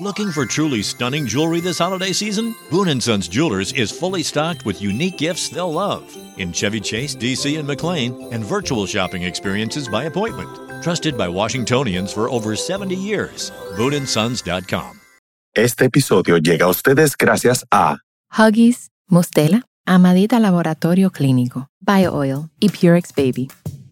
Looking for truly stunning jewelry this holiday season? Boon & Sons Jewelers is fully stocked with unique gifts they'll love in Chevy Chase, DC, and McLean, and virtual shopping experiences by appointment. Trusted by Washingtonians for over 70 years. BooneAndSons.com. Este episodio llega a ustedes gracias a Huggies, Mustela, Amadita Laboratorio Clínico, BioOil y Purex Baby.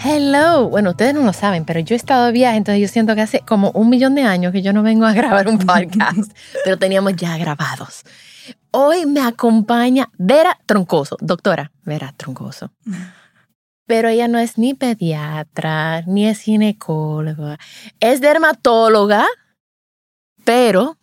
Hello. Bueno, ustedes no lo saben, pero yo he estado de viaje, entonces yo siento que hace como un millón de años que yo no vengo a grabar un podcast, pero teníamos ya grabados. Hoy me acompaña Vera Troncoso, doctora Vera Troncoso. Pero ella no es ni pediatra, ni es ginecóloga, es dermatóloga, pero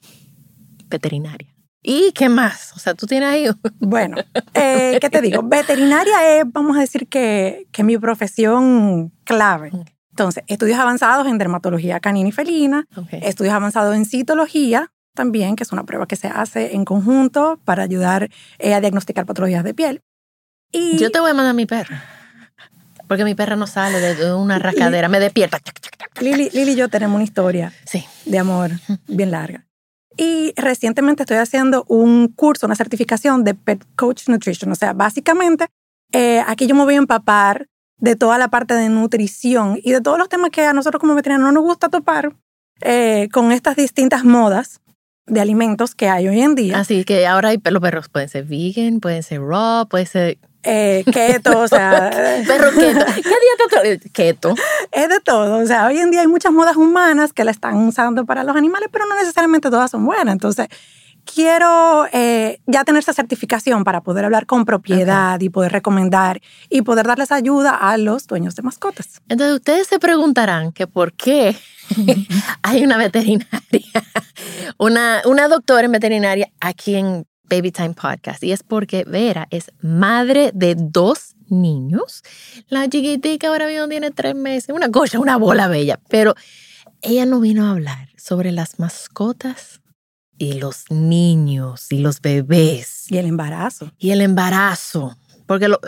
veterinaria. ¿Y qué más? O sea, tú tienes ahí. Bueno, eh, ¿qué te digo? Veterinaria es, vamos a decir, que, que mi profesión clave. Entonces, estudios avanzados en dermatología canina y felina, Okay. estudios avanzados en citología también, que es una prueba que se hace en conjunto para ayudar eh, a diagnosticar patologías de piel. Y Yo te voy a mandar a mi perra. Porque mi perra no sale de una rascadera, me despierta. Lili, Lili y yo tenemos una historia Sí. de amor bien larga. Y recientemente estoy haciendo un curso, una certificación de Pet Coach Nutrition. O sea, básicamente, eh, aquí yo me voy a empapar de toda la parte de nutrición y de todos los temas que a nosotros como veterinarios no nos gusta topar eh, con estas distintas modas de alimentos que hay hoy en día. Así que ahora los perros pueden ser vegan, pueden ser raw, pueden ser Eh, keto, o sea, perro keto. ¿Qué dieta keto? es de todo. O sea, hoy en día hay muchas modas humanas que la están usando para los animales, pero no necesariamente todas son buenas. Entonces, quiero eh, ya tener esa certificación para poder hablar con propiedad y poder recomendar y poder darles ayuda a los dueños de mascotas. Entonces ustedes se preguntarán que por qué hay una veterinaria, una, una doctora en veterinaria aquí en Baby Time Podcast. Y es porque Vera es madre de dos niños. La chiquitica ahora mismo tiene tres meses, una cosa, una bola bella. Pero ella no vino a hablar sobre las mascotas y los niños y los bebés Y el embarazo. y el embarazo. Porque, lo,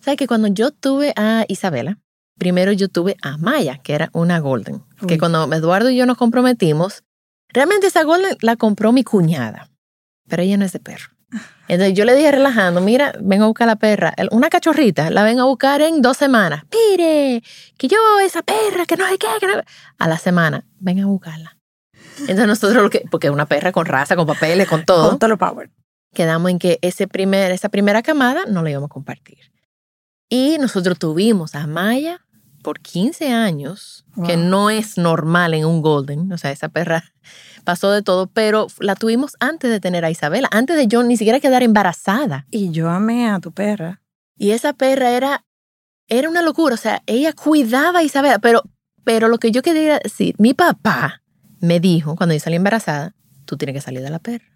¿sabes que cuando yo tuve a Isabela, primero yo tuve a Maya, que era una Golden, que Uy. cuando Eduardo y yo nos comprometimos, realmente esa Golden la compró mi cuñada, pero ella no es de perro. Entonces yo le dije relajando, mira, ven a buscar la perra, una cachorrita, la ven a buscar en dos semanas. Mire, que yo, esa perra, que no sé qué, que no... A la semana, ven a buscarla. Entonces nosotros, lo que, porque una perra con raza, con papeles, con todo Con todo lo power. quedamos en que ese primer, esa primera camada no la íbamos a compartir. Y nosotros tuvimos a Maya por 15 años, que no es normal en un Golden, o sea, esa perra pasó de todo, pero la tuvimos antes de tener a Isabela, antes de yo ni siquiera quedar embarazada. Y yo amé a tu perra. Y esa perra era, era una locura, o sea, ella cuidaba a Isabela, pero, pero lo que yo quería decir, mi papá me dijo cuando yo salí embarazada, tú tienes que salir de la perra.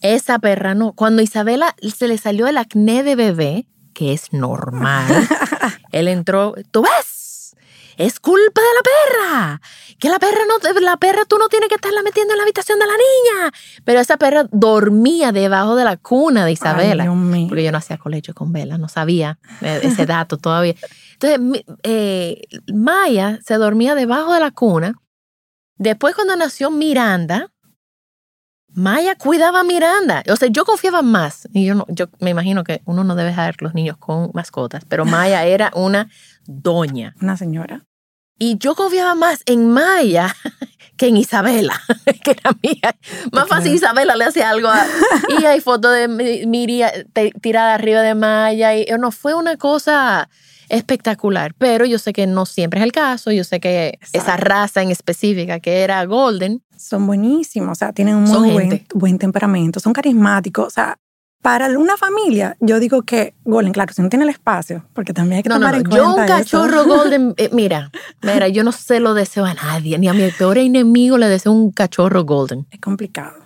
Esa perra no. Cuando Isabela se le salió el acné de bebé, que es normal, él entró, tú ves, es culpa de la perra, que la perra no, la perra tú no tienes que estarla metiendo en la habitación de la niña. Pero esa perra dormía debajo de la cuna de Isabela. Ay, Dios mío. porque yo no hacía colegio con vela, no sabía eh, ese dato todavía. Entonces, eh, Maya se dormía debajo de la cuna. Después, cuando nació Miranda, Maya cuidaba a Miranda. O sea, yo confiaba más. Y yo, no, yo me imagino que uno no debe dejar los niños con mascotas, pero Maya era una doña. Una señora. Y yo confiaba más en Maya que en Isabela, que era mía. Más fácil Isabela le hacía algo. a- y hay fotos de Mi- Miria te- tirada arriba de Maya. Y no, fue una cosa espectacular. Pero yo sé que no siempre es el caso. Yo sé que esa Exacto. raza en específica, que era Golden, Son buenísimos, o sea, tienen un muy buen, buen temperamento, son carismáticos, o sea, para una familia, yo digo que Golden, claro, si no tiene el espacio, porque también hay que No, no, tomar no. en Yo cuenta un cachorro eso. golden, eh, mira, mira, yo no se lo deseo a nadie, ni a mi peor enemigo le deseo un cachorro golden. Es complicado.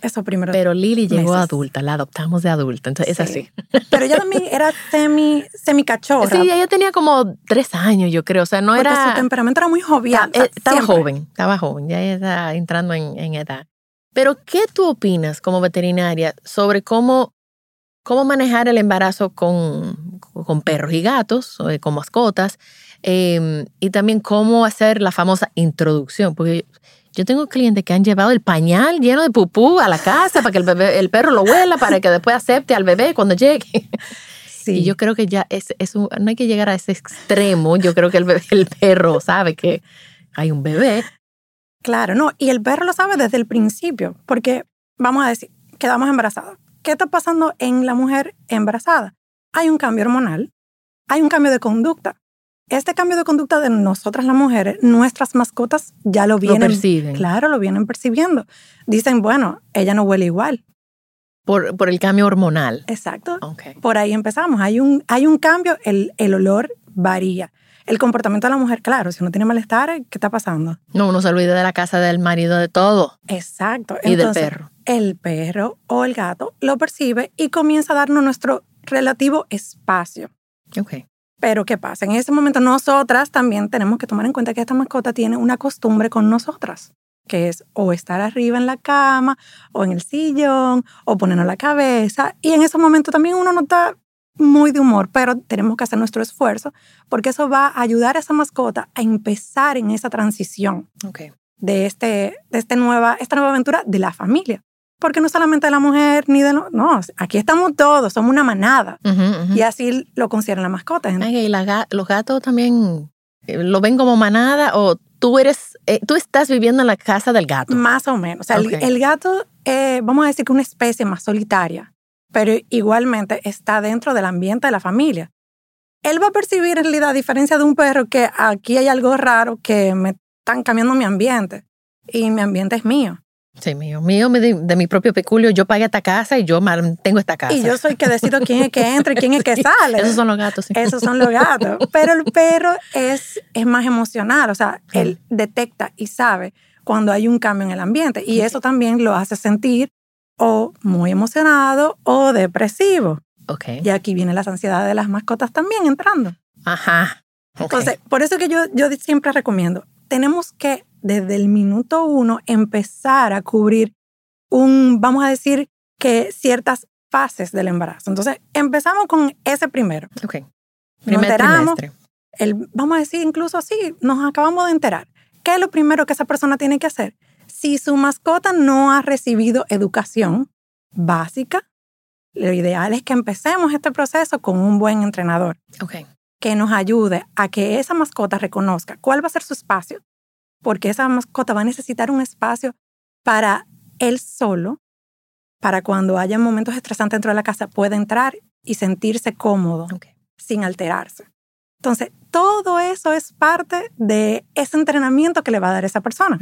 Eso primero. Pero Lily llegó meses. adulta, la adoptamos de adulta, entonces es Sí. así. Pero ella también era semi, semi cachorra. Sí, ella tenía como tres años, yo creo, o sea, no porque era... su temperamento era muy jovial. Ta- estaba joven, estaba joven, ya ella está entrando en, en edad. Pero, ¿qué tú opinas como veterinaria sobre cómo, cómo manejar el embarazo con, con perros y gatos, eh, con mascotas, eh, y también cómo hacer la famosa introducción? Porque yo tengo clientes que han llevado el pañal lleno de pupú a la casa para que el, bebé, el perro lo huela, para que después acepte al bebé cuando llegue. Sí. Y yo creo que ya es, es un- no hay que llegar a ese extremo. Yo creo que el, bebé- el perro sabe que hay un bebé. Claro, no. Y el perro lo sabe desde el principio, porque vamos a decir, quedamos embarazadas. ¿Qué está pasando en la mujer embarazada? Hay un cambio hormonal, hay un cambio de conducta. Este cambio de conducta de nosotras las mujeres, nuestras mascotas ya lo Lo vienen, perciben. claro, lo vienen percibiendo. Dicen, bueno, ella no huele igual. Por, por el cambio hormonal. Exacto. Ok. Por ahí empezamos. Hay un, hay un cambio, el, el olor varía. El comportamiento de la mujer, claro, si uno tiene malestar, ¿qué está pasando? No, uno se olvida de la casa del marido, de todo. Exacto. Y del perro. El perro o el gato lo percibe y comienza a darnos nuestro relativo espacio. Ok. Pero ¿qué pasa? En ese momento nosotras también tenemos que tomar en cuenta que esta mascota tiene una costumbre con nosotras, que es o estar arriba en la cama o en el sillón o ponernos la cabeza. Y en ese momento también uno no está muy de humor, pero tenemos que hacer nuestro esfuerzo porque eso va a ayudar a esa mascota a empezar en esa transición Ok. de, este, de este nueva, esta nueva aventura de la familia. Porque no solamente de la mujer ni de... lo- No, aquí estamos todos, somos una manada. Y así lo consideran la mascota. Ay, y la los gatos también eh, lo ven como manada o tú eres, eh, tú estás viviendo en la casa del gato. Más o menos. O sea, el- gato, eh, vamos a decir que una especie más solitaria, pero igualmente está dentro del ambiente de la familia. Él va a percibir en realidad, a diferencia de un perro, que aquí hay algo raro que me están cambiando mi ambiente y mi ambiente es mío. Sí, mío. Mío de, de mi propio peculio. Yo pagué esta casa y yo mantengo esta casa. Y yo soy que decido quién es que entra y quién es que sale. Esos son los gatos. sí. Esos son los gatos. Pero el perro es, es más emocional, o sea, él detecta y sabe cuando hay un cambio en el ambiente y eso también lo hace sentir o muy emocionado o depresivo. Ok. Y aquí viene las ansiedades de las mascotas también entrando. Ajá. Ok. Entonces, por eso que yo, yo siempre recomiendo, tenemos que desde el minuto uno empezar a cubrir un, vamos a decir, que ciertas fases del embarazo. Entonces, empezamos con ese primero. ok. Primer enteramos, trimestre. el, vamos a decir incluso así, nos acabamos de enterar. ¿Qué es lo primero que esa persona tiene que hacer? Si su mascota no ha recibido educación básica, lo ideal es que empecemos este proceso con un buen entrenador Ok. que nos ayude a que esa mascota reconozca cuál va a ser su espacio, porque esa mascota va a necesitar un espacio para él solo, para cuando haya momentos estresantes dentro de la casa, pueda entrar y sentirse cómodo sin alterarse. Entonces, todo eso es parte de ese entrenamiento que le va a dar esa persona.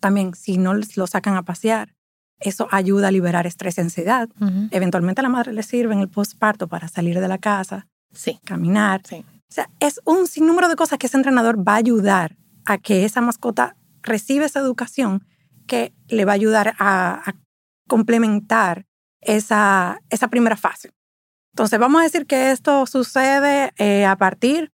También, si no lo sacan a pasear, eso ayuda a liberar estrés y ansiedad. Eventualmente a la madre le sirve en el postparto para salir de la casa, Sí. caminar. Sí. O sea, es un sinnúmero de cosas que ese entrenador va a ayudar a que esa mascota reciba esa educación que le va a ayudar a, a complementar esa, esa primera fase. Entonces, vamos a decir que esto sucede eh, a partir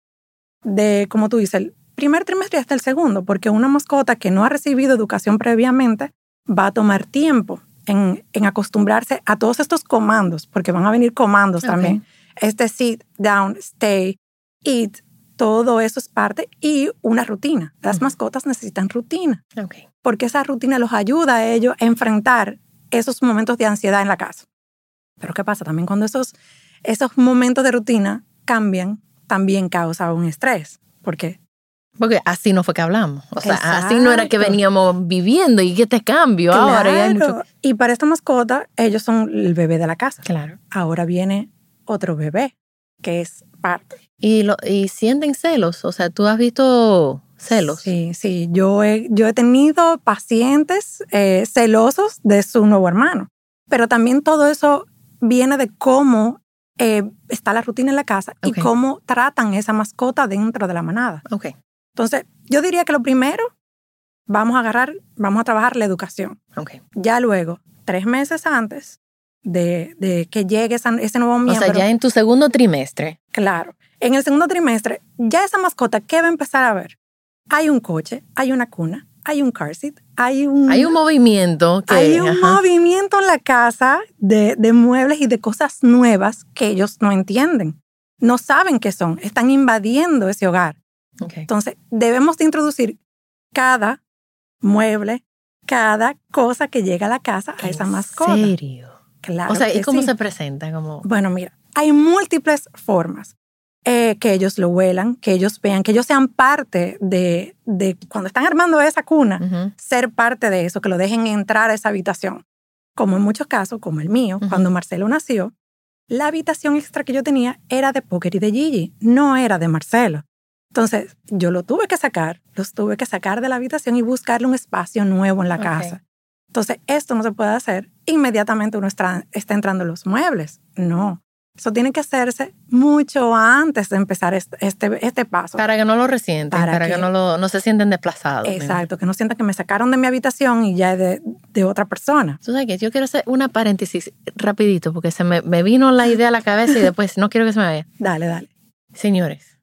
de, como tú dices, el primer trimestre hasta el segundo, porque una mascota que no ha recibido educación previamente va a tomar tiempo en, en acostumbrarse a todos estos comandos, porque van a venir comandos también. Este sit, down, stay, eat, todo eso es parte y una rutina. Las mascotas necesitan rutina, porque esa rutina los ayuda a ellos a enfrentar esos momentos de ansiedad en la casa. Pero ¿qué pasa? También cuando esos, esos momentos de rutina cambian, también causa un estrés, porque Porque así no fue que hablamos. O sea, así no era que veníamos viviendo y que te cambio ahora. Y hay mucho... Y para esta mascota, ellos son el bebé de la casa. Claro. Ahora viene otro bebé, que es parte. Y, lo, y sienten celos. O sea, tú has visto celos. Sí, sí. Yo he, yo he tenido pacientes eh, celosos de su nuevo hermano. Pero también todo eso viene de cómo eh, está la rutina en la casa y cómo tratan esa mascota dentro de la manada. Ok. Entonces, yo diría que lo primero, vamos a agarrar, vamos a trabajar la educación. Ok. Ya luego, tres meses antes de, de que llegue esa- ese nuevo O miembro. sea, ya en tu segundo trimestre. Claro. En el segundo trimestre, ya esa mascota, ¿qué va a empezar a ver? Hay un coche, hay una cuna, hay un car seat, hay un... Hay un movimiento que... hay un ajá. movimiento en la casa de, de muebles y de cosas nuevas que ellos no entienden. No saben qué son. Están invadiendo ese hogar. Entonces, debemos de introducir cada mueble, cada cosa que llega a la casa a esa ¿En mascota. serio? Claro o sea, ¿y cómo sí. se presenta? Como... Bueno, mira, hay múltiples formas. Eh, que ellos lo huelan, que ellos vean, que ellos sean parte de, de cuando están armando esa cuna, ser parte de eso, que lo dejen entrar a esa habitación. Como en muchos casos, como el mío, cuando Marcelo nació, la habitación extra que yo tenía era de Poker y de Gigi, no era de Marcelo. Entonces, yo lo tuve que sacar, los tuve que sacar de la habitación y buscarle un espacio nuevo en la casa. Entonces, esto no se puede hacer inmediatamente uno está, está entrando en los muebles. No. Eso tiene que hacerse mucho antes de empezar este, este, este paso. Para que no lo resienten, Para para, que, que- no, lo, no se sienten desplazados. Exacto, que no sientan que me sacaron de mi habitación y ya es de, de otra persona. Tú sabes que yo quiero hacer una paréntesis rapidito porque se me, me vino la idea a la cabeza y después no quiero que se me vaya. Dale, dale. Señores,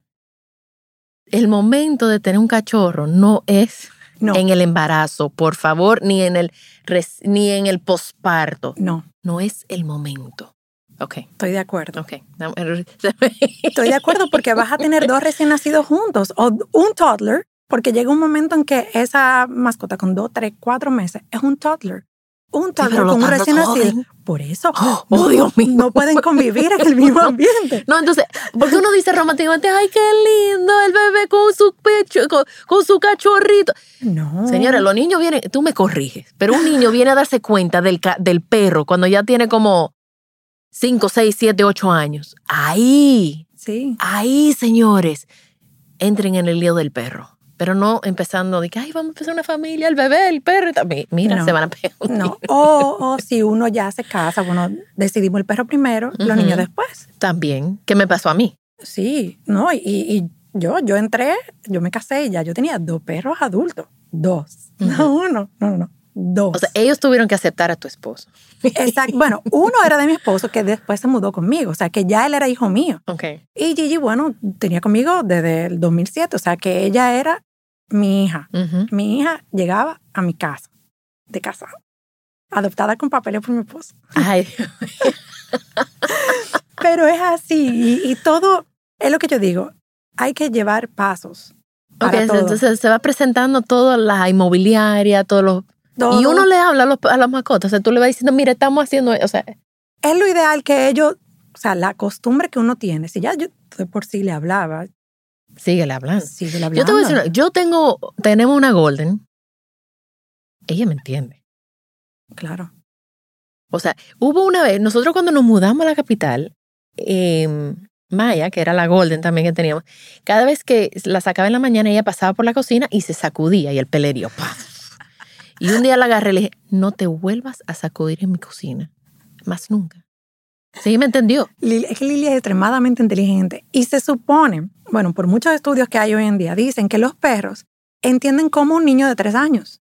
el momento de tener un cachorro no es No, en el embarazo, por favor, ni en el ni en el posparto. no, No es el momento. Ok, estoy de acuerdo. ok. Estoy de acuerdo porque vas a tener dos recién nacidos juntos o un toddler, porque llega un momento en que esa mascota con dos, tres, cuatro meses es un toddler. Un toddler con un recién nacido. Por eso Oh, no, Dios mío. no pueden convivir en el mismo ambiente. No, entonces, porque uno dice románticamente, ay, qué lindo el bebé con su pecho, con, con su cachorrito. No. Señora, los niños vienen, tú me corriges, pero un niño viene a darse cuenta del, del perro cuando ya tiene como 5, 6, 7, 8 años. Ahí, Sí. ahí, señores, entren en el lío del perro. Pero no empezando de que, ay, vamos a empezar una familia, el bebé, el perro. también. Mira, No. se van a pegar. No. O, o si uno ya se casa, bueno, decidimos el perro primero, los niños después. También, ¿qué me pasó a mí? Sí, no, y, y yo, yo entré, yo me casé y ya yo tenía dos perros adultos. Dos. No uno, no, no, no. Dos. O sea, ellos tuvieron que aceptar a tu esposo. Exacto. Bueno, uno era de mi esposo que después se mudó conmigo, o sea, que ya él era hijo mío. Ok. Y Gigi, bueno, tenía conmigo desde el 2007, o sea, que ella era mi hija. Ujú. Mi hija llegaba a mi casa, de casa, adoptada con papeles por mi esposo. Ay, Pero es así, y, y todo, es lo que yo digo, hay que llevar pasos. ok, Para todo. entonces se va presentando toda la inmobiliaria, todos los Todo. Y uno le habla a, los, a las mascotas, o sea, tú le vas diciendo, mira, estamos haciendo, o sea, es lo ideal que ellos, o sea, la costumbre que uno tiene, si ya yo de por sí le hablaba, síguele hablando. sigue hablando. Yo te voy a decir, una- yo tengo, tenemos una golden, ella me entiende. Claro. O sea, hubo una vez, nosotros cuando nos mudamos a la capital, eh, Maya, que era la golden también que teníamos, cada vez que la sacaba en la mañana, ella pasaba por la cocina y se sacudía y el pelerío, ¡paf! Y un día la agarré y le dije, no te vuelvas a sacudir en mi cocina, más nunca. Sí, me entendió. Lili- es que Lili es extremadamente inteligente y se supone, bueno, por muchos estudios que hay hoy en día, dicen que los perros entienden como un niño de tres años.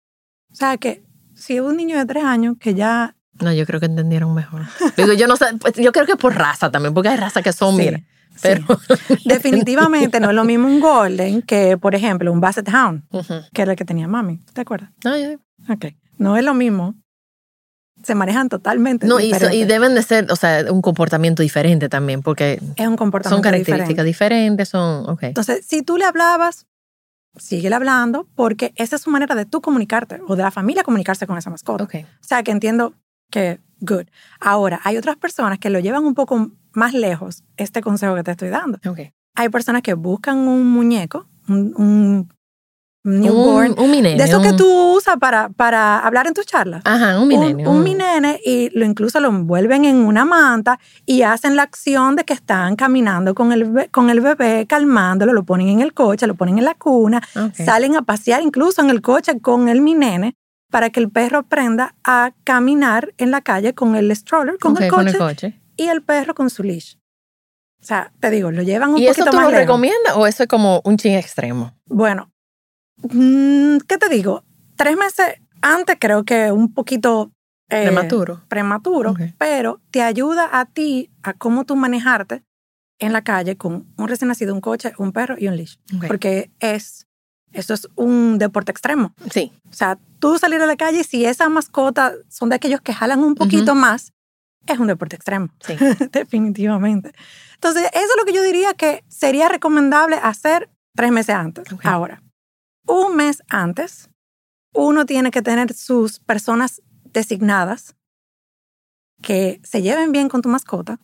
O sea, que si es un niño de tres años que ya... No, yo creo que entendieron mejor. Digo, yo no sé, pues, yo creo que por raza también, porque hay razas que son, Sí, mira, sí. pero... Definitivamente no es lo mismo un golden que, por ejemplo, un basset hound, que era el que tenía mami. ¿Te acuerdas? No, yo- Ok. No es lo mismo. Se manejan totalmente no, y, so- y deben de ser, o sea, un comportamiento diferente también, porque es un comportamiento son características diferente. diferentes, son, ok. Entonces, si tú le hablabas, síguele hablando porque esa es su manera de tú comunicarte o de la familia comunicarse con esa mascota. Ok. O sea, que entiendo que good. Ahora, hay otras personas que lo llevan un poco más lejos, este consejo que te estoy dando. Ok. Hay personas que buscan un muñeco, un, un newborn, Un, un minene. de esos que tú usas para, para hablar en tus charlas. Ajá, un minene. un, un minene y lo incluso lo envuelven en una manta y hacen la acción de que están caminando con el, con el bebé, calmándolo, lo ponen en el coche, lo ponen en la cuna, salen a pasear incluso en el coche con el mi nene para que el perro aprenda a caminar en la calle con el stroller, con, el, con coche, el coche. y el perro con su leash. O sea, te digo, lo llevan un ¿Y eso poquito tú más lo lejos. recomiendas o eso es como un ching extremo? Bueno, ¿qué te digo? Tres meses antes creo que un poquito eh, Prematuro. prematuro, Ok. pero te ayuda a ti a cómo tú manejarte en la calle con un recién nacido, un coche, un perro y un leash. Ok. Porque es, eso es un deporte extremo. Sí. O sea, tú salir a la calle, si esa mascota son de aquellos que jalan un poquito más, es un deporte extremo, Sí. definitivamente. Entonces, eso es lo que yo diría que sería recomendable hacer tres meses antes. Ok. Ahora, un mes antes, uno tiene que tener sus personas designadas que se lleven bien con tu mascota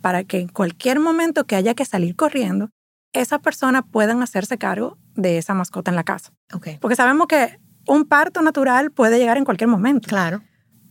para que en cualquier momento que haya que salir corriendo, esa persona puedan hacerse cargo de esa mascota en la casa. Ok. Porque sabemos que un parto natural puede llegar en cualquier momento. Claro.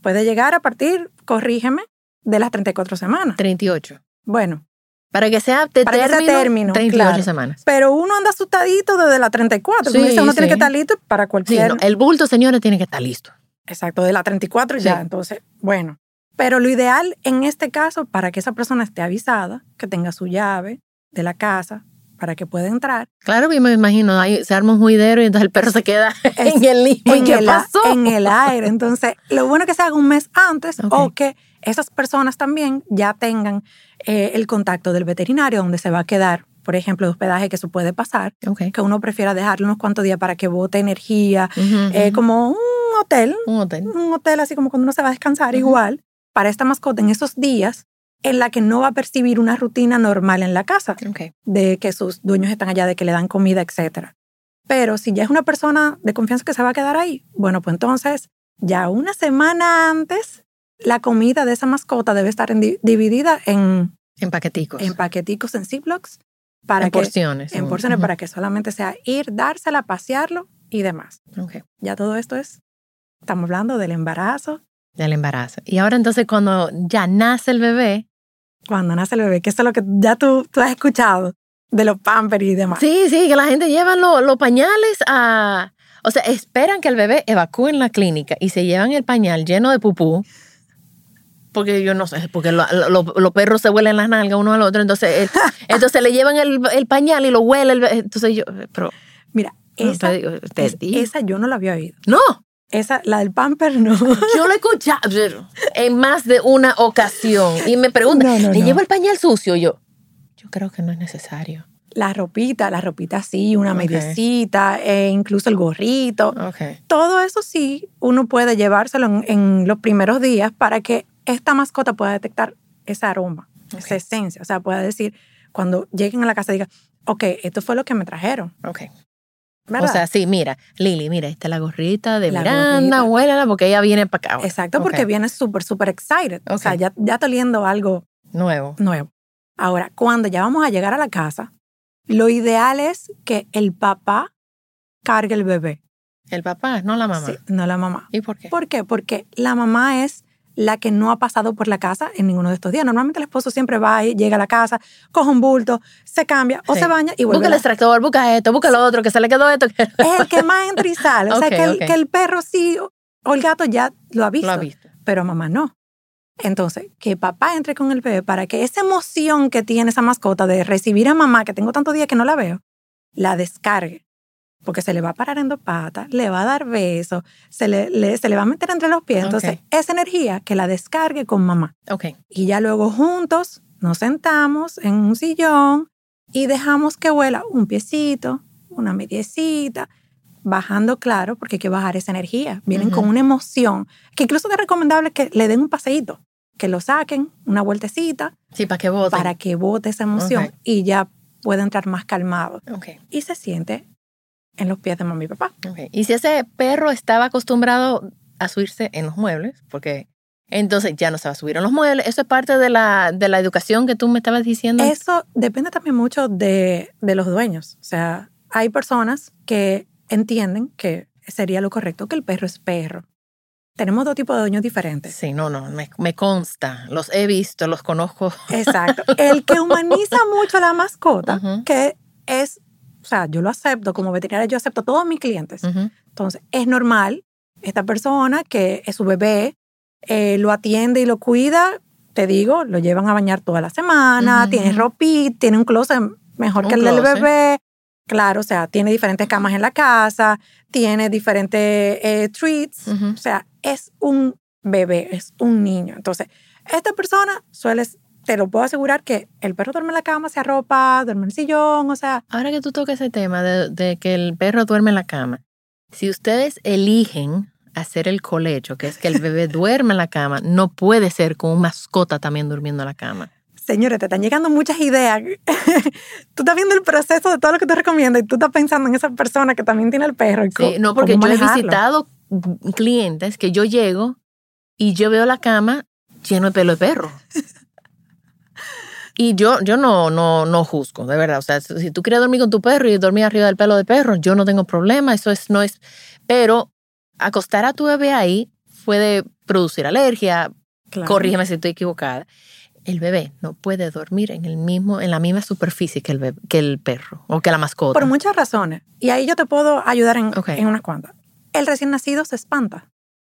Puede llegar a partir, corrígeme, de las 34 semanas. 38. Bueno, Para que sea de Para que sea término, término, 38 claro. semanas. pero uno anda asustadito desde las 34. Sí, dice, uno tiene que estar listo para Sí, cualquier... no, el bulto, señores, tiene que estar listo. Exacto, de la 34 ya. Entonces, bueno. Pero lo ideal en este caso, para que esa persona esté avisada, que tenga su llave de la casa, para que pueda entrar. Claro, yo me imagino, ahí se arma un juidero y entonces el perro se queda en el limbo. ¿Y en qué el, pasó? en el aire. Entonces, lo bueno es que se haga un mes antes o que esas personas también ya tengan eh, el contacto del veterinario donde se va a quedar, por ejemplo, de hospedaje que eso puede pasar, que uno prefiera dejarlo unos cuantos días para que bote energía, eh, como un hotel, un hotel. un hotel así como cuando uno se va a descansar Ujú. igual, para esta mascota en esos días en la que no va a percibir una rutina normal en la casa de que sus dueños están allá, de que le dan comida, etc. Pero si ya es una persona de confianza que se va a quedar ahí, bueno, pues entonces ya una semana antes la comida de esa mascota debe estar en dividida en, En paqueticos. en paqueticos, en Ziplocs, para en que, porciones. en porciones para que solamente sea ir, dársela, pasearlo y demás. Ok. Ya todo esto es, estamos hablando del embarazo, Del embarazo. Y ahora entonces cuando ya nace el bebé, cuando nace el bebé, que eso es lo que ya tú, tú has escuchado de los pampers y demás. sí, sí, que la gente lleva lo- los pañales a... O sea, esperan que el bebé evacúe en la clínica y se llevan el pañal lleno de pupú. Porque yo no sé, porque lo- lo- lo- los perros se huelen las nalgas uno al otro, entonces, el- entonces le llevan el, el pañal y lo huele. el bebé. entonces yo, pero, Mira, no, esa, te digo, te es- digo. esa yo no la había oído. no, Esa, la del pamper, no. yo lo he escuchado en más de una ocasión y me preguntan, No, no, ¿le no. llevo el pañal sucio? Yo, yo creo que no es necesario. La ropita, la ropita sí, una Ok. mediecita, e incluso el gorrito. Ok. Todo eso sí, uno puede llevárselo en, en los primeros días para que esta mascota pueda detectar ese aroma, esa esencia. O sea, pueda decir, cuando lleguen a la casa, diga, ok, esto fue lo que me trajeron. Ok. ¿verdad? O sea, sí, mira, Lili, mira, esta es la gorrita de La Miranda, gorrita. huélala porque ella viene para acá. ahora. Exacto, porque viene súper, súper excited. O sea, ya, ya está oliendo algo Nuevo. nuevo. Ahora, cuando ya vamos a llegar a la casa, lo ideal es que el papá cargue el bebé, El papá, no la mamá. sí, no la mamá. ¿Y por qué? ¿Por qué? Porque la mamá es la que no ha pasado por la casa en ninguno de estos días. Normalmente el esposo siempre va y llega a la casa, coge un bulto, se cambia o Sí. se baña y vuelve. Busca el extractor, busca esto, busca lo otro, que se le quedó esto. que- Es el que más entra y sale. O sea, que, el, que el perro sí o- o el gato ya lo ha visto, Lo ha visto. pero mamá no. Entonces, que papá entre con el bebé para que esa emoción que tiene esa mascota de recibir a mamá, que tengo tantos días que no la veo, la descargue. Porque se le va a parar en dos patas, le va a dar besos, se le, le- se le va a meter entre los pies. Entonces, Ok. esa energía que la descargue con mamá. Ok. Y ya luego juntos nos sentamos en un sillón y dejamos que vuela un piecito, una mediecita, bajando claro, porque hay que bajar esa energía. Vienen con una emoción, que incluso es recomendable que le den un paseíto, que lo saquen, una vueltecita, Sí, para que voten. para que bote esa emoción Ok. y ya pueda entrar más calmado. Y se siente en los pies de mamá y papá. ok. Y si ese perro estaba acostumbrado a subirse en los muebles, porque entonces ya no se va a subir en los muebles, eso es parte de la, de la educación que tú me estabas diciendo. Eso depende también mucho de, de los dueños. O sea, hay personas que entienden que sería lo correcto que el perro es perro. Tenemos dos tipos de dueños diferentes. Sí, no, no, me, me consta. Los he visto, los conozco. Exacto. El que humaniza mucho a la mascota, Ujú. que es, o sea, yo lo acepto como veterinaria, yo acepto a todos mis clientes. Entonces, es normal esta persona que es su bebé, eh, lo atiende y lo cuida, te digo, lo llevan a bañar toda la semana, tiene ropita, tiene un closet mejor Un que el del bebé. Claro, o sea, tiene diferentes camas en la casa, tiene diferentes eh, treats. O sea, es un bebé, es un niño. Entonces, esta persona suele, te lo puedo asegurar que el perro duerme en la cama, se arropa, duerme en el sillón, o sea, Ahora que tú tocas ese tema de, de que el perro duerme en la cama, si ustedes eligen hacer el colecho, que es que el bebé duerme en la cama, no puede ser con un mascota también durmiendo en la cama. señores, te están llegando muchas ideas. tú estás viendo el proceso de todo lo que te recomiendo y tú estás pensando en esa persona que también tiene el perro. Y Sí, no, porque yo he visitado clientes que yo llego y yo veo la cama lleno de pelo de perro. Y yo, yo no, no, no juzgo, de verdad. O sea, si tú quieres dormir con tu perro y dormir arriba del pelo de perro, yo no tengo problema, eso es, no es. Pero acostar a tu bebé ahí puede producir alergia, Claro. corrígeme si estoy equivocada. El bebé no puede dormir en el mismo, en la misma superficie que el, bebé- que el perro o que la mascota. Por muchas razones. Y ahí yo te puedo ayudar en, Ok. en unas cuantas. El recién nacido se espanta.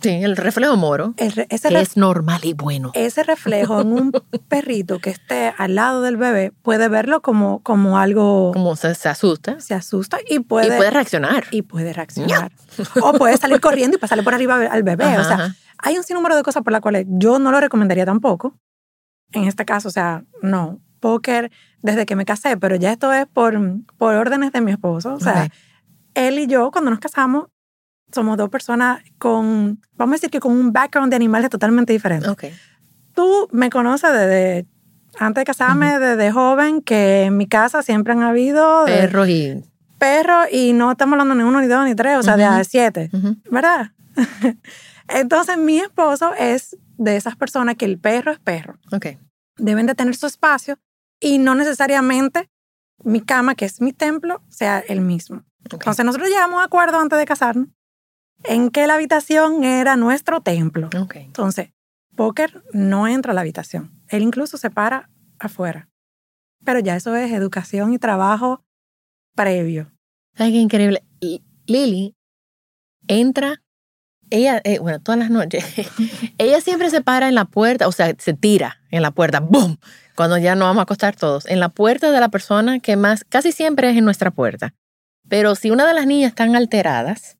Sí, el reflejo moro, El re- ese, que es normal y bueno. ese reflejo en un perrito que esté al lado del bebé puede verlo como, como algo... Como se, se asusta Se asusta y puede, y puede reaccionar. y puede reaccionar. o puede salir corriendo y pasarle por arriba al bebé. Ajá, o sea, ajá. hay un sinnúmero de cosas por las cuales yo no lo recomendaría tampoco. En este caso, o sea, no. Póker desde que me casé, pero ya esto es por, por órdenes de mi esposo. O sea, él y yo, cuando nos casamos, somos dos personas con, vamos a decir que con un background de animales totalmente diferente. Ok. Tú me conoces desde antes de casarme, desde joven, que en mi casa siempre han habido de Perros y. perros y no estamos hablando ni uno, ni dos, ni tres, o sea, de Ujú. a siete. Ujú. ¿verdad? Entonces mi esposo es de esas personas que el perro es perro. Ok. Deben de tener su espacio y no necesariamente mi cama, que es mi templo, sea el mismo. ok. Entonces nosotros llegamos a acuerdo antes de casarnos en que la habitación era nuestro templo. Entonces, Poker no entra a la habitación. Él incluso se para afuera. Pero ya eso es educación y trabajo previo. ¿Sabes qué increíble? Lily entra, ella, eh, bueno, todas las noches, ella siempre se para en la puerta, o sea, se tira en la puerta, ¡boom! Cuando ya nos vamos a acostar todos, en la puerta de la persona que más, casi siempre es en nuestra puerta. Pero si una de las niñas están alteradas,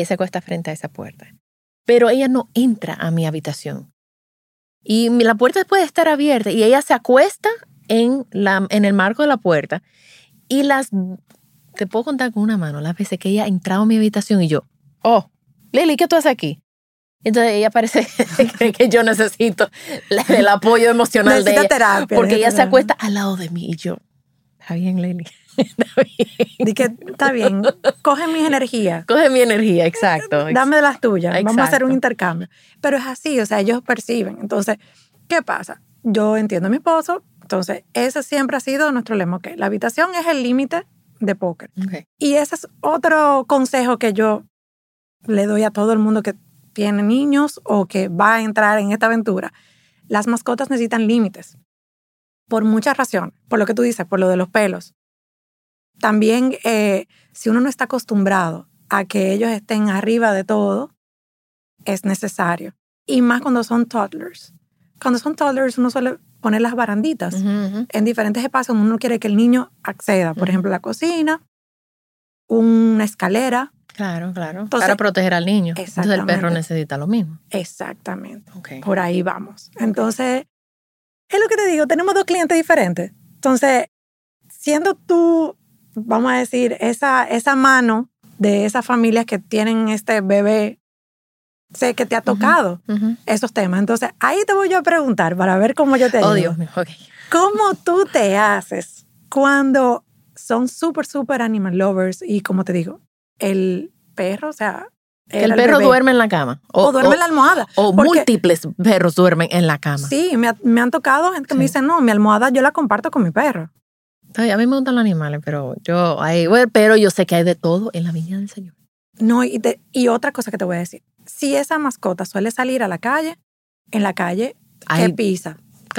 ella se acuesta frente a esa puerta. Pero ella no entra a mi habitación. Y la puerta puede estar abierta y ella se acuesta en, la, en el marco de la puerta. Y las te puedo contar con una mano las veces que ella ha entrado a mi habitación y yo, oh, Lili, ¿qué tú haces aquí? Entonces ella parece que yo necesito el apoyo emocional de Necesita ella. terapia. Porque ella se necesita- acuesta al lado de mí y yo, está bien, Lili. Está bien. Di que está bien, coge mis energías, Coge mi energía, exacto. dame de las tuyas, vamos a hacer un Exacto. intercambio. Pero es así, o sea, ellos perciben. Entonces, ¿qué pasa? Yo entiendo a mi esposo, entonces ese siempre ha sido nuestro lema, que la habitación es el límite de póker. Ok. Y ese es otro consejo que yo le doy a todo el mundo que tiene niños o que va a entrar en esta aventura. Las mascotas necesitan límites por muchas razones, por lo que tú dices, por lo de los pelos. También eh, si uno no está acostumbrado a que ellos estén arriba de todo, es necesario. Y más cuando son toddlers. Cuando son toddlers uno suele poner las baranditas en diferentes espacios donde uno quiere que el niño acceda. Por Ujú. ejemplo, la cocina, una escalera. Claro, claro. Entonces- Para proteger al niño. Entonces el perro necesita lo mismo. Exactamente. Por ahí vamos. Entonces, es lo que te digo, tenemos dos clientes diferentes. Entonces, siendo tú, vamos a decir, esa, esa mano de esas familias que tienen este bebé, sé que te ha tocado esos temas. Entonces, ahí te voy yo a preguntar para ver cómo yo te ayudo. Oh, Dios mío. Ok. ¿Cómo tú te haces cuando son súper, súper animal lovers y como te digo, el perro, o sea... Que el perro bebé, duerme en la cama. O, duerme en la almohada. o Porque- múltiples perros duermen en la cama. Sí, me, me han tocado gente que me dice, no, mi almohada yo la comparto con mi perro. Ay, A mí me gustan los animales, pero yo, ay, bueno, pero yo sé que hay de todo en la viña del Señor. No, y, y otra cosa que te voy a decir. Si esa mascota suele salir a la calle, en la calle, ¿qué pisa?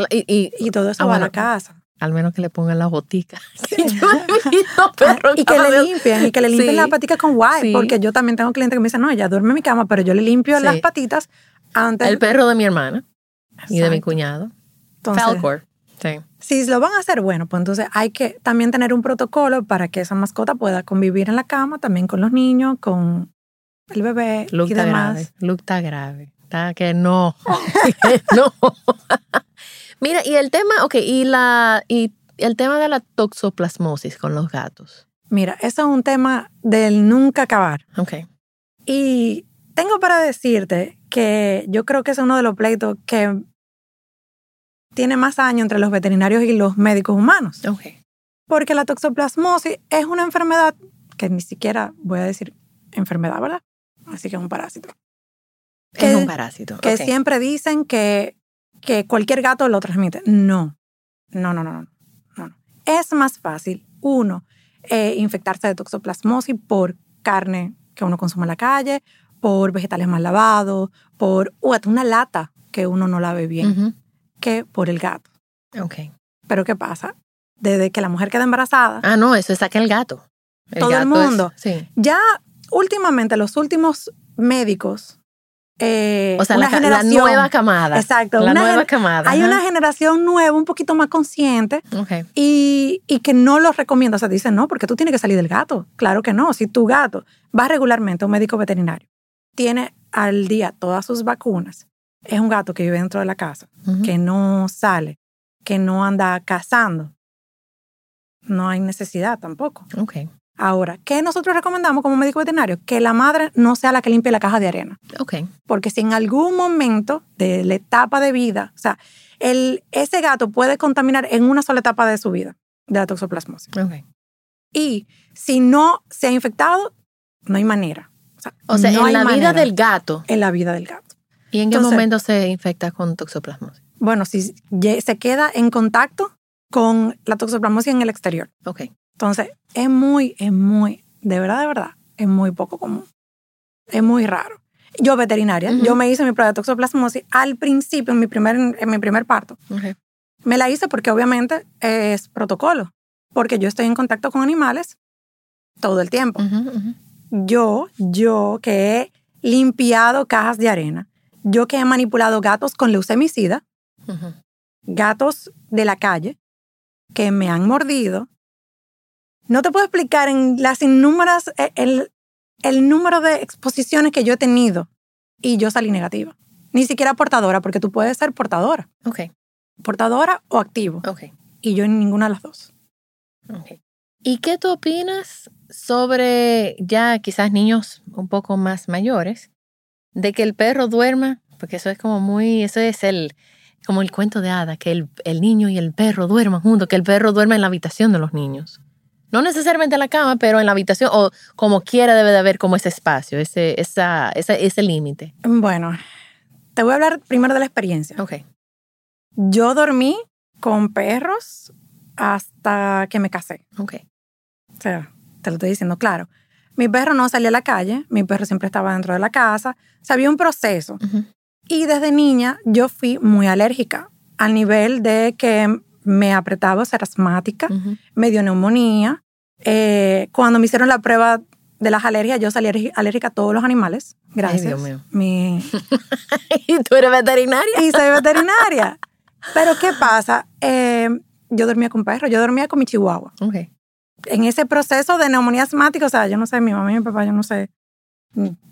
Y, y- Y todo eso Ah, va a la casa. al menos que le pongan la botica. Perros y que le limpien, y que le limpien Sí. las patitas con wipe, Sí. porque yo también tengo clientes que me dicen, no, ella duerme en mi cama, pero yo le limpio las patitas antes. El perro de mi hermana y de mi cuñado. Entonces, Falcor. Sí. Si lo van a hacer, bueno, pues entonces hay que también tener un protocolo para que esa mascota pueda convivir en la cama, también con los niños, con el bebé Luke y está demás. grave. Luke está grave. Está que no. Que no. Mira, y el tema, ok, y la y el tema de la toxoplasmosis con los gatos. Mira, eso es un tema del nunca acabar. Ok. Y tengo para decirte que yo creo que es uno de los pleitos que tiene más años entre los veterinarios y los médicos humanos. Ok. Porque la toxoplasmosis es una enfermedad que ni siquiera voy a decir enfermedad, ¿verdad? Así que es un parásito. Es un parásito. Que siempre dicen que, que cualquier gato lo transmite. No. No, no, no, no. no, no. Es más fácil, uno, eh, infectarse de toxoplasmosis por carne que uno consume en la calle, por vegetales mal lavados, por hasta una lata que uno no lave bien, Ujú. Que por el gato. Ok. Pero ¿qué pasa? Desde que la mujer queda embarazada, Ah, no, eso es saca el gato. Todo el es- mundo. sí. ya últimamente los últimos médicos, eh, O sea, una la, nueva camada. Exacto, La nueva camada. hay ajá. una generación nueva, un poquito más consciente Ok. y, y que no los recomienda. O sea, dicen, no, porque tú tienes que salir del gato. Claro que no. Si tu gato va regularmente a un médico veterinario, tiene al día todas sus vacunas, es un gato que vive dentro de la casa, que no sale, que no anda cazando, no hay necesidad tampoco. Ok. Ahora, ¿qué nosotros recomendamos como médico veterinario? Que la madre no sea la que limpie la caja de arena. Ok. Porque si en algún momento de la etapa de vida, o sea, el, ese gato puede contaminar en una sola etapa de su vida de la toxoplasmosis. Ok. Y si no se ha infectado, no hay manera. O sea, O sea, no en la vida del gato. En la vida del gato. ¿Y en qué Entonces- momento se infecta con toxoplasmosis? Bueno, si se queda en contacto con la toxoplasmosis en el exterior. Ok. Entonces, es muy, es muy, de verdad, de verdad, es muy poco común. Es muy raro. Yo veterinaria, Ujú. yo me hice mi prueba de toxoplasmosis al principio, en mi primer, en mi primer parto. Ok. Me la hice porque obviamente es protocolo, porque yo estoy en contacto con animales todo el tiempo. Yo, yo que he limpiado cajas de arena, yo que he manipulado gatos con leucemicida, Ujú. gatos de la calle que me han mordido. No te puedo explicar en las innúmeras, eh, el, el número de exposiciones que yo he tenido y yo salí negativa. Ni siquiera portadora, porque tú puedes ser portadora, Ok. portadora o activo. Ok. Y yo en ninguna de las dos. Ok. ¿Y qué tú opinas sobre ya quizás niños un poco más mayores de que el perro duerma? Porque eso es como muy, eso es el, como el cuento de hada, que el, el niño y el perro duerman juntos, que el perro duerma en la habitación de los niños. No necesariamente en la cama, pero en la habitación, o como quiera debe de haber como ese espacio, ese, esa, ese, ese límite. Bueno, te voy a hablar primero de la experiencia. Ok. Yo dormí con perros hasta que me casé. Ok. O sea, te lo estoy diciendo claro. Mi perro no salía a la calle, mi perro siempre estaba dentro de la casa. O sea, había un proceso. Y desde niña yo fui muy alérgica, al nivel de que me apretaba ser asmática, me dio neumonía. Eh, cuando me hicieron la prueba de las alergias, yo salí alérgica a todos los animales. Gracias. Dios mío. Mi- ¿Y tú eres veterinaria? y soy veterinaria. Pero ¿qué pasa? Eh, yo dormía con perros, yo dormía con mi chihuahua. En ese proceso de neumonía asmática, o sea, yo no sé, mi mamá y mi papá, yo no sé.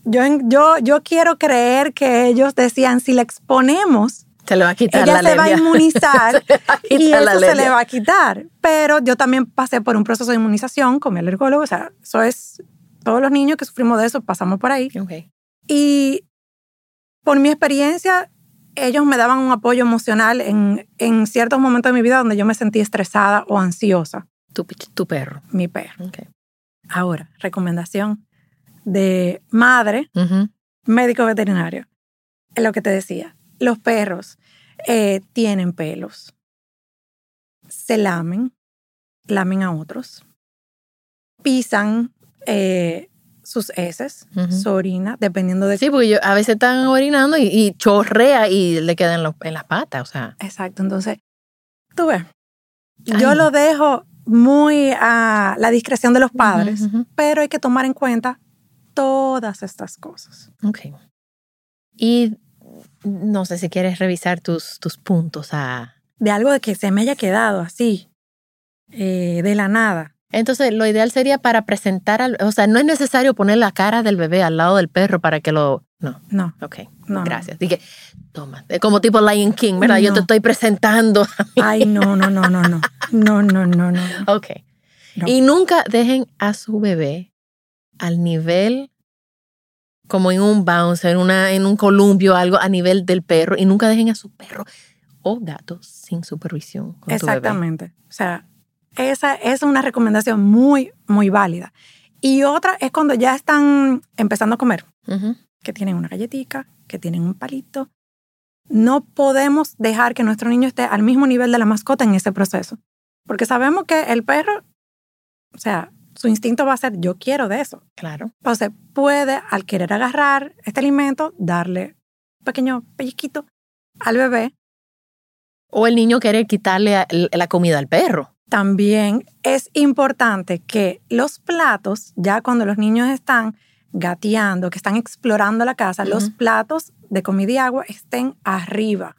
Yo, yo, yo quiero creer que ellos decían, si le exponemos, Se le va a quitar ella la se va a inmunizar va a y la eso se le va a quitar. Pero yo también pasé por un proceso de inmunización con mi alergólogo, o sea, eso es, todos los niños que sufrimos de eso pasamos por ahí. Ok. Y por mi experiencia, ellos me daban un apoyo emocional en, en ciertos momentos de mi vida donde yo me sentí estresada o ansiosa, Tu, tu perro. mi perro. Ok. Ahora, recomendación de madre, médico veterinario. Es lo que te decía. Los perros eh, tienen pelos. Se lamen, lamen a otros. Pisan eh, sus heces, su orina, dependiendo de... Sí, porque yo, a veces están orinando y, y chorrea y le queda en, las patas, o sea. Exacto, entonces, tú ves, Ay, yo lo dejo muy a la discreción de los padres, pero hay que tomar en cuenta todas estas cosas. Ok. Y no sé si quieres revisar tus, tus puntos a... De algo de que se me haya quedado así, eh, de la nada. Entonces, lo ideal sería para presentar al... O sea, no es necesario poner la cara del bebé al lado del perro para que lo... No. No. Ok. No. Gracias. Dije, toma. Como tipo Lion King, ¿verdad? Yo te estoy presentando. Ay, no, no, no, no, no. No, no, no, no. Ok. Y nunca dejen a su bebé al nivel como en un bounce, en, una, en un columpio, algo a nivel del perro. Y nunca dejen a su perro o gato sin supervisión. Exactamente. O sea, esa es una recomendación muy, muy válida. Y otra es cuando ya están empezando a comer que tienen una galletita, que tienen un palito. No podemos dejar que nuestro niño esté al mismo nivel de la mascota en ese proceso. Porque sabemos que el perro, o sea, su instinto va a ser, yo quiero de eso. Claro. Entonces puede, al querer agarrar este alimento, darle un pequeño pellizquito al bebé O el niño quiere quitarle la comida al perro. También es importante que los platos, ya cuando los niños están gateando, que están explorando la casa, los platos de comida y agua estén arriba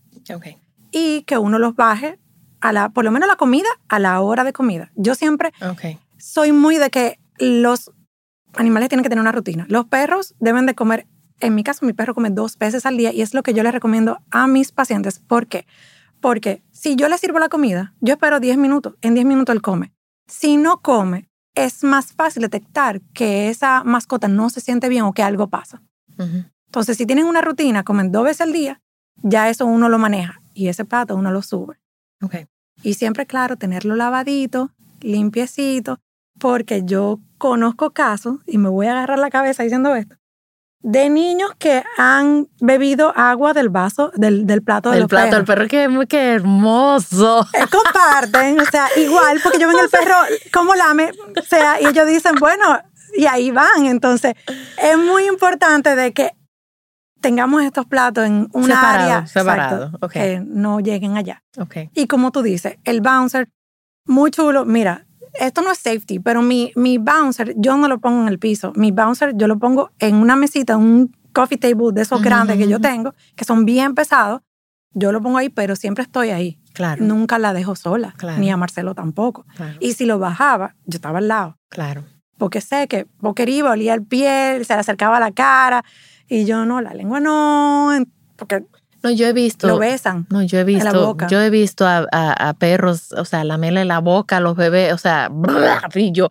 y que uno los baje a la, por lo menos la comida, a la hora de comida. Yo siempre soy muy de que los animales tienen que tener una rutina. Los perros deben de comer, en mi caso mi perro come dos veces al día y es lo que yo le recomiendo a mis pacientes. ¿Por qué? Porque si yo le sirvo la comida, yo espero 10 minutos, en 10 minutos él come. Si no come, es más fácil detectar que esa mascota no se siente bien o que algo pasa. Entonces, si tienen una rutina, comen dos veces al día, ya eso uno lo maneja y ese plato uno lo sube. Ok. Y siempre, claro, tenerlo lavadito, limpiecito, porque yo conozco casos, y me voy a agarrar la cabeza diciendo esto, de niños que han bebido agua del vaso, del, del plato de El los plato del perro, qué, qué hermoso. Eh, comparten, o sea, igual, porque yo ven el perro como lame, o sea, y ellos dicen, bueno, y ahí van. Entonces, es muy importante de que tengamos estos platos en Separado, área separado, exacto, que no lleguen allá. Ok. Y como tú dices, el bouncer, muy chulo. Mira, esto no es safety, pero mi, mi bouncer yo no lo pongo en el piso. Mi bouncer yo lo pongo en una mesita, un coffee table de esos grandes que yo tengo, que son bien pesados. Yo lo pongo ahí, pero siempre estoy ahí. Claro. Nunca la dejo sola, Claro. ni a Marcelo tampoco. Claro. Y si lo bajaba, yo estaba al lado. Claro. Porque sé que Boquer iba, olía el piel, se le acercaba a la cara. Y yo no, la lengua no, porque No, yo he visto. lo besan. No, yo he la visto, boca. yo he visto a, a- a perros, o sea, lamerle la boca a los bebés, o sea, y yo,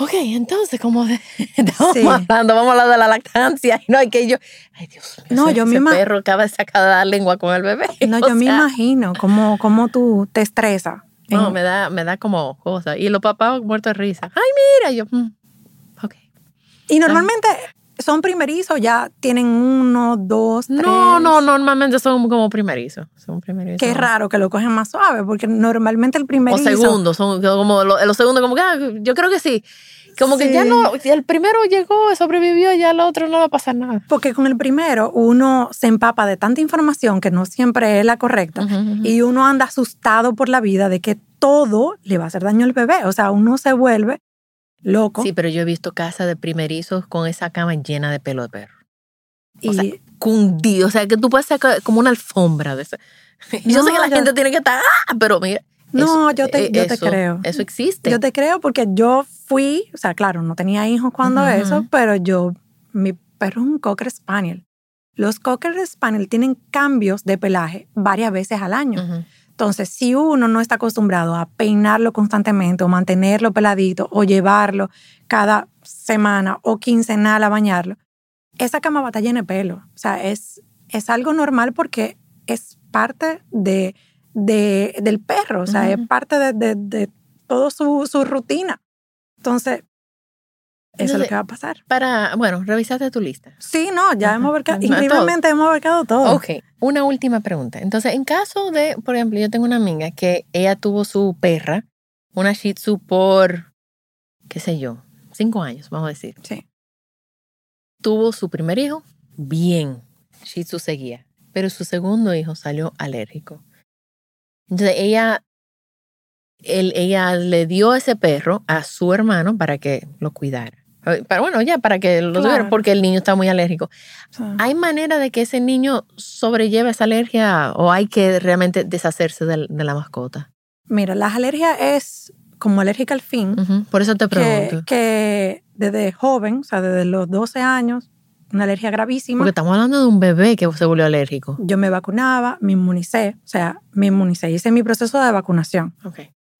ok, entonces, como de, estamos Sí. hablando, vamos a hablar de la lactancia, no hay que yo, ay Dios mío, No, ese, yo ese misma- perro acaba de sacar la lengua con el bebé. No, yo me sea, imagino cómo, cómo tú te estresas. No, En- me da, me da como cosa. Y los papás muertos de risa. Ay, mira, yo, mm, ok. Y normalmente son primerizos, ya tienen uno, dos, tres. No, no, normalmente son como primerizos. Son primerizos. Qué raro que lo cogen más suave, porque normalmente el O primerizo. segundos, son como lo- los segundos, como que ah, yo creo que sí. Como que ya Sí. no, el primero llegó, sobrevivió, ya el otro no va a pasar nada. Porque con el primero uno se empapa de tanta información que no siempre es la correcta Ujú, ujú. y uno anda asustado por la vida de que todo le va a hacer daño al bebé. O sea, uno se vuelve loco Sí, pero yo he visto casas de primerizos con esa cama llena de pelo de perro. y o sea, Cundido, o sea, que tú puedes sacar como una alfombra de esa. Yo No, sé que la yo- gente tiene que estar, ah, pero mira. No, eso- yo te- eh, yo te eso- creo. Eso existe. yo te creo porque yo fui, o sea, claro, no tenía hijos cuando Ujú, eso, ujú. pero yo, mi perro es un Cocker Spaniel. Los Cocker Spaniel tienen cambios de pelaje varias veces al año. Ujú. Entonces, si uno no está acostumbrado a peinarlo constantemente o mantenerlo peladito o llevarlo cada semana o quincenal a bañarlo, esa cama va a estar llena de pelo. O sea, es, es algo normal porque es parte de, de- del perro, o sea, es parte de, de, de toda su, su rutina. Entonces, eso es lo que va a pasar. Para, bueno, revisaste tu lista. Sí, no, ya Ajá. hemos abarcado, increíblemente hemos abarcado todo. Ok, una última pregunta. Entonces, en caso de, por ejemplo, yo tengo una amiga que ella tuvo su perra, una Shih Tzu por, qué sé yo, cinco años, vamos a decir. Sí. Tuvo su primer hijo, bien, Shih Tzu seguía, pero su segundo hijo salió alérgico. Entonces ella, él, ella le dio ese perro a su hermano para que lo cuidara. Pero bueno, ya, para que lo Claro. porque el niño está muy alérgico. Sea, ¿Hay manera de que ese niño sobrelleve esa alergia o hay que realmente deshacerse del- de, la mascota? Mira, las alergias es como alérgica al fin, Ujú, Por eso te que, pregunto. que desde joven, o sea, desde los 12 años, una alergia gravísima. Porque estamos hablando de un bebé que se volvió alérgico. Yo me vacunaba, me inmunicé, o sea, me inmunicé, hice mi proceso de vacunación.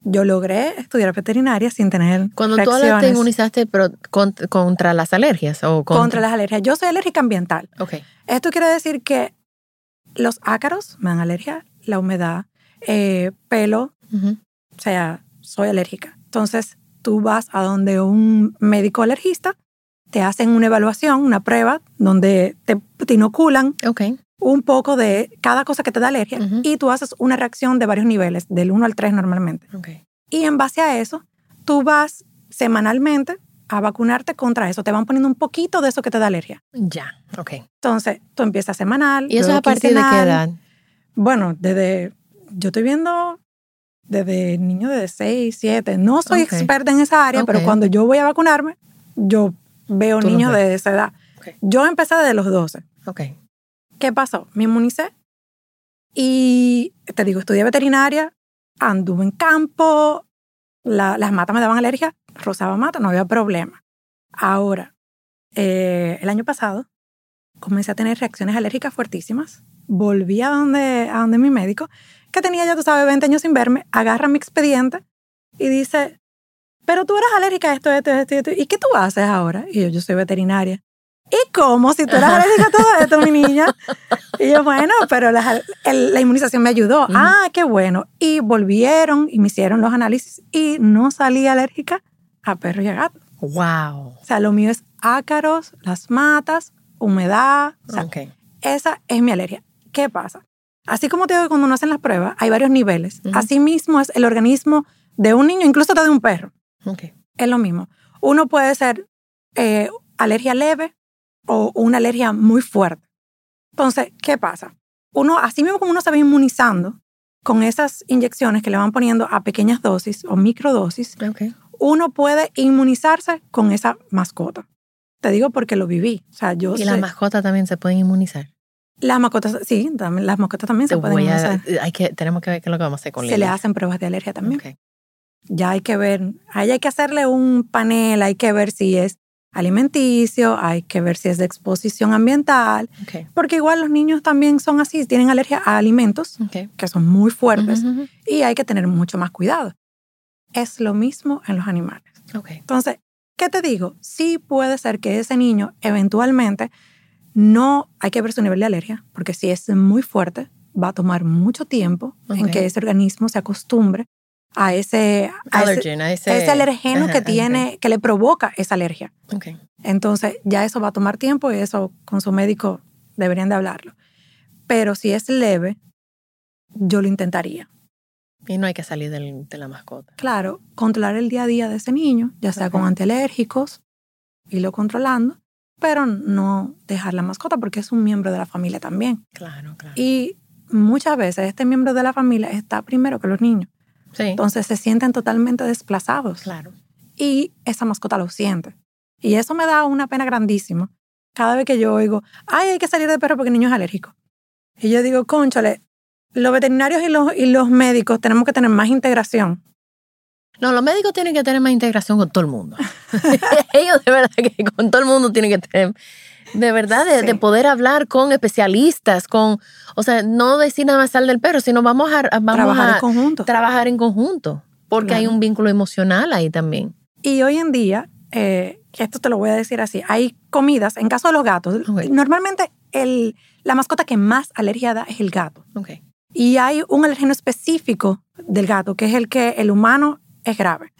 Yo logré estudiar veterinaria sin tener Cuando tú te reacciones inmunizaste, pero cont- contra las alergias o contra, contra las alergias. Yo soy alérgica ambiental. Ok. Esto quiere decir que los ácaros me dan alergia, la humedad, eh, pelo, o sea, soy alérgica. Entonces, tú vas a donde un médico alergista, te hacen una evaluación, una prueba, donde te, te inoculan Ok. Un poco de cada cosa que te da alergia y tú haces una reacción de varios niveles, del 1 al 3 normalmente. Ok. Y en base a eso, tú vas semanalmente a vacunarte contra eso. Te van poniendo un poquito de eso que te da alergia. Ya. Ok. Entonces, tú empiezas semanal. ¿Y eso es a partir de qué edad? Bueno, desde, yo estoy viendo desde niños de 6, 7. No soy experta en esa área, pero cuando yo voy a vacunarme, yo veo Tú niños de esa edad. Ok. Yo empecé desde los 12. Ok. ¿Qué pasó? Me inmunicé y te digo, estudié veterinaria, anduve en campo, la- las matas me daban alergia, rozaba mata, no había problema. Ahora, eh, el año pasado comencé a tener reacciones alérgicas fuertísimas. Volví a donde, a donde mi médico, que tenía ya, tú sabes, 20 años sin verme, agarra mi expediente y dice, pero tú eras alérgica a esto, esto, esto, esto, ¿y qué tú haces ahora? Y yo, yo soy veterinaria. ¿Y cómo? Si tú eras alérgica a todo esto, mi niña. Y yo, bueno, pero la, el- la inmunización me ayudó. Ah, qué bueno. Y volvieron y me hicieron los análisis y no salí alérgica a perros y a gatos. Wow. O sea, lo mío es ácaros, las matas, humedad. O sea, esa es mi alergia. ¿Qué pasa? Así como te digo que cuando uno hace las pruebas, hay varios niveles. Ujú. Así mismo es el organismo de un niño, incluso hasta de un perro. Ok. Es lo mismo. Uno puede ser eh, alergia leve o una alergia muy fuerte. Entonces, ¿qué pasa? Uno, así mismo como uno se va inmunizando con esas inyecciones que le van poniendo a pequeñas dosis o microdosis, Ok. uno puede inmunizarse con esa mascota. Te digo porque lo viví. O sea, yo Y las mascotas también se pueden inmunizar. las mascotas, sí, también, las mascotas también se pueden a, inmunizar. hay que, tenemos que ver qué es lo que vamos a hacer con Se le hacen pruebas de alergia también. Ya hay que ver, ahí hay que hacerle un panel, hay que ver si es alimenticio, hay que ver si es de exposición ambiental, porque igual los niños también son así, tienen alergia a alimentos que son muy fuertes y hay que tener mucho más cuidado. Es lo mismo en los animales. Entonces, ¿qué te digo? Sí puede ser que ese niño eventualmente no, hay que ver su nivel de alergia, porque si es muy fuerte, va a tomar mucho tiempo en que ese organismo se acostumbre a ese, a ese, a ese, ese alergeno Ajá, que tiene, que le provoca esa alergia. Entonces, ya eso va a tomar tiempo y eso con su médico deberían de hablarlo. Pero si es leve, yo lo intentaría. Y no hay que salir del- de la mascota. Claro, controlar el día a día de ese niño, ya sea con antialérgicos, irlo controlando, pero no dejar la mascota porque es un miembro de la familia también. Claro, claro. Y muchas veces este miembro de la familia está primero que los niños. Sí, Entonces se sienten totalmente desplazados. claro. y esa mascota lo siente. Y eso me da una pena grandísima. Cada vez que yo oigo, ay, hay que salir de perro porque el niño es alérgico. Y yo digo, conchale, los veterinarios y los, y los médicos tenemos que tener más integración. No, los médicos tienen que tener más integración con todo el mundo. Ellos de verdad que con todo el mundo tienen que tener, de verdad, de, Sí. de poder hablar con especialistas, con, o sea, no decir nada más sal del perro, sino vamos a, vamos trabajar a en conjunto. trabajar en conjunto, porque hay un vínculo emocional ahí también. Y hoy en día, eh, esto te lo voy a decir así, hay comidas, en caso de los gatos, normalmente el, la mascota que más alergia da es el gato. Y hay un alergeno específico del gato, que es el que el humano es grave.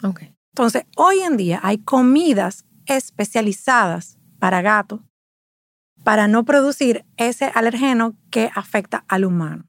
Entonces, hoy en día hay comidas especializadas para gatos para no producir ese alergeno que afecta al humano.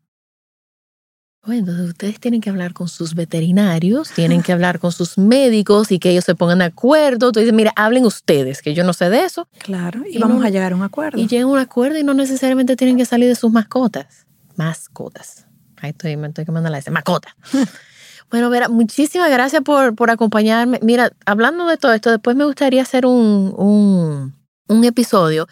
Bueno, entonces ustedes tienen que hablar con sus veterinarios, tienen que hablar con sus médicos y que ellos se pongan de acuerdo. Tú dices, mira, hablen ustedes, que yo no sé de eso. Claro, y, Y vamos no- a llegar a un acuerdo. Y lleguen a un acuerdo y no necesariamente tienen que salir de sus mascotas. Mascotas. Ahí estoy, me estoy quemando la S. Mascota. bueno, Vera, muchísimas gracias por, por acompañarme. Mira, hablando de todo esto, después me gustaría hacer un, un, un episodio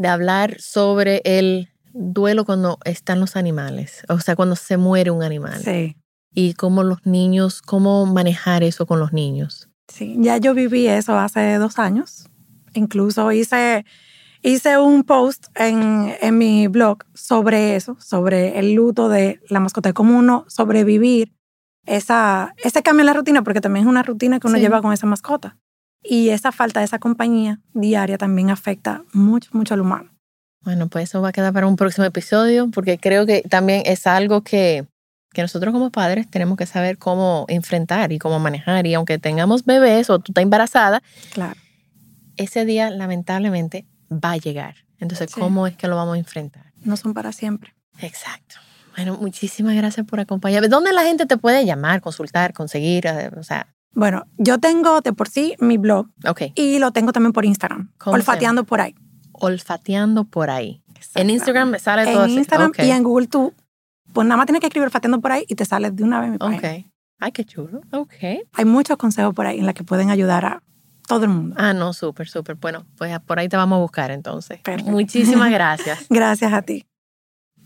de hablar sobre el duelo cuando están los animales. O sea, cuando se muere un animal. Sí, Y cómo los niños, cómo manejar eso con los niños. sí. Ya yo viví eso hace dos años. Incluso hice, hice un post en, en mi blog sobre eso, sobre el luto de la mascota, cómo uno sobrevivir esa, ese cambio en la rutina, porque también es una rutina que uno Sí. lleva con esa mascota. Y esa falta de esa compañía diaria también afecta mucho, mucho al humano. Bueno, pues eso va a quedar para un próximo episodio porque creo que también es algo que, que nosotros como padres tenemos que saber cómo enfrentar y cómo manejar. Y aunque tengamos bebés o tú estás embarazada, Claro. ese día lamentablemente va a llegar. Entonces, Sí. ¿cómo es que lo vamos a enfrentar? No son para siempre. Exacto. Bueno, muchísimas gracias por acompañarme. ¿Dónde la gente te puede llamar, consultar, conseguir? Eh, O sea, Bueno, yo tengo de por sí mi blog ok, y lo tengo también por Instagram, ¿Cómo se olfateando por ahí. olfateando por ahí. En Instagram me sale todo En. Instagram y en Google tú, pues nada más tienes que escribir olfateando por ahí y te sale de una vez mi página. Ok. Ay, qué chulo. Ok. Hay muchos consejos por ahí en los que pueden ayudar a todo el mundo. Ah, no, súper, súper. Bueno, pues por ahí te vamos a buscar entonces. Perfecto. Muchísimas gracias. Gracias a ti.